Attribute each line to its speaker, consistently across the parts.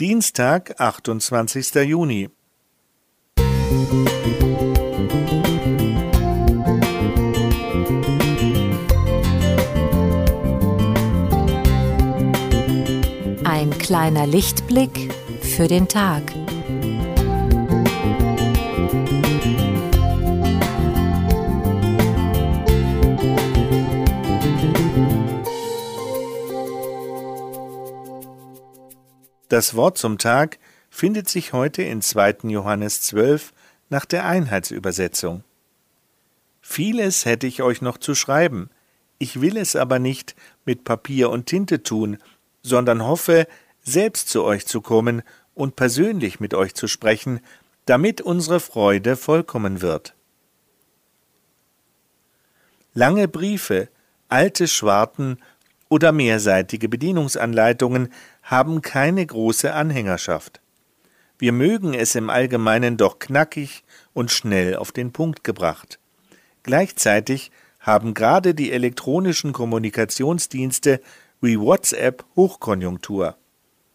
Speaker 1: Dienstag, achtundzwanzigster Juni.
Speaker 2: Ein kleiner Lichtblick für den Tag.
Speaker 1: Das Wort zum Tag findet sich heute in 2. Johannes 12 nach der Einheitsübersetzung. Vieles hätte ich euch noch zu schreiben, ich will es aber nicht mit Papier und Tinte tun, sondern hoffe, selbst zu euch zu kommen und persönlich mit euch zu sprechen, damit unsere Freude vollkommen wird. Lange Briefe, alte Schwarten oder mehrseitige Bedienungsanleitungen haben keine große Anhängerschaft. Wir mögen es im Allgemeinen doch knackig und schnell auf den Punkt gebracht. Gleichzeitig haben gerade die elektronischen Kommunikationsdienste wie WhatsApp Hochkonjunktur.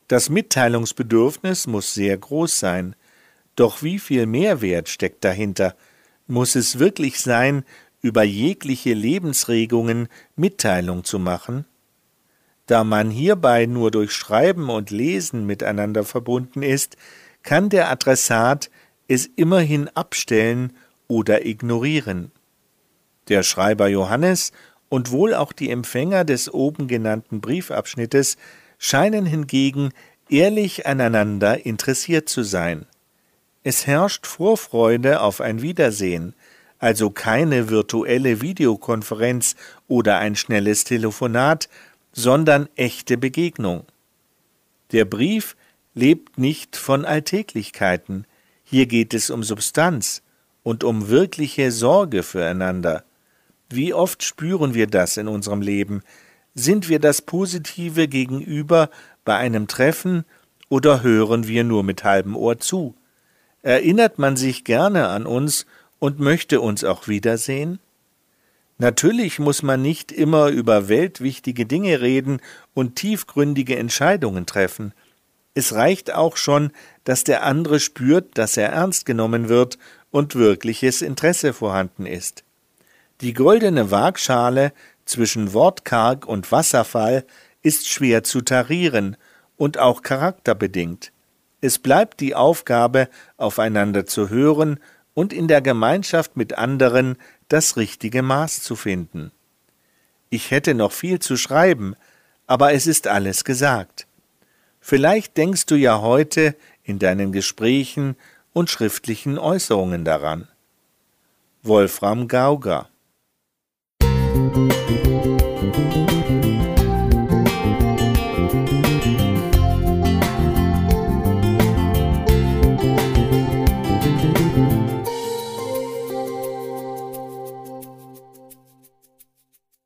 Speaker 1: Das Mitteilungsbedürfnis muss sehr groß sein. Doch wie viel Mehrwert steckt dahinter? Muss es wirklich sein, über jegliche Lebensregungen Mitteilung zu machen? Da man hierbei nur durch Schreiben und Lesen miteinander verbunden ist, kann der Adressat es immerhin abstellen oder ignorieren. Der Schreiber Johannes und wohl auch die Empfänger des oben genannten Briefabschnittes scheinen hingegen ehrlich aneinander interessiert zu sein. Es herrscht Vorfreude auf ein Wiedersehen, also keine virtuelle Videokonferenz oder ein schnelles Telefonat, sondern echte Begegnung. Der Brief lebt nicht von Alltäglichkeiten, hier geht es um Substanz und um wirkliche Sorge füreinander. Wie oft spüren wir das in unserem Leben? Sind wir das Positive gegenüber bei einem Treffen oder hören wir nur mit halbem Ohr zu? Erinnert man sich gerne an uns und möchte uns auch wiedersehen? Natürlich muss man nicht immer über weltwichtige Dinge reden und tiefgründige Entscheidungen treffen. Es reicht auch schon, dass der andere spürt, dass er ernst genommen wird und wirkliches Interesse vorhanden ist. Die goldene Waagschale zwischen Wortkarg und Wasserfall ist schwer zu tarieren und auch charakterbedingt. Es bleibt die Aufgabe, aufeinander zu hören und in der Gemeinschaft mit anderen das richtige Maß zu finden. Ich hätte noch viel zu schreiben, aber es ist alles gesagt. Vielleicht denkst du ja heute in deinen Gesprächen und schriftlichen Äußerungen daran. Wolfram Gauger